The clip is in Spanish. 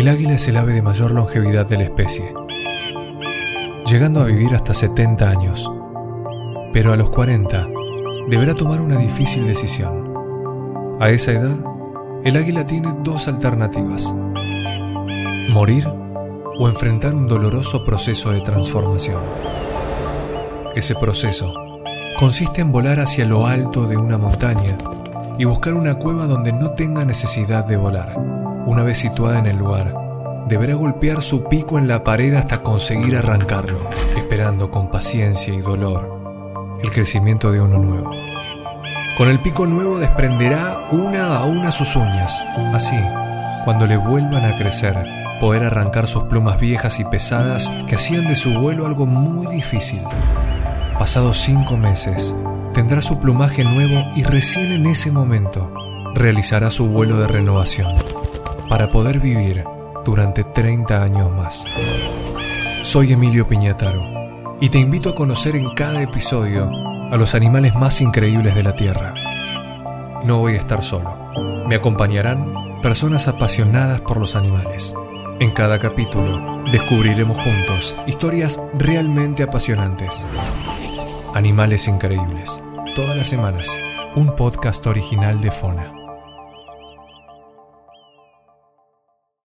El águila es el ave de mayor longevidad de la especie, llegando a vivir hasta 70 años. Pero a los 40 deberá tomar una difícil decisión. A esa edad, el águila tiene dos alternativas. Morir o enfrentar un doloroso proceso de transformación. Ese proceso consiste en volar hacia lo alto de una montaña y buscar una cueva donde no tenga necesidad de volar. Una vez situada en el lugar, deberá golpear su pico en la pared hasta conseguir arrancarlo, esperando con paciencia y dolor el crecimiento de uno nuevo. Con el pico nuevo desprenderá una a una sus uñas. Así, cuando le vuelvan a crecer, poder arrancar sus plumas viejas y pesadas que hacían de su vuelo algo muy difícil. Pasados cinco meses, tendrá su plumaje nuevo y recién en ese momento realizará su vuelo de renovación para poder vivir durante 30 años más. Soy Emilio Piñataro y te invito a conocer en cada episodio a los animales más increíbles de la Tierra. No voy a estar solo. Me acompañarán personas apasionadas por los animales. En cada capítulo descubriremos juntos historias realmente apasionantes. Animales increíbles. Todas las semanas, un podcast original de Fona.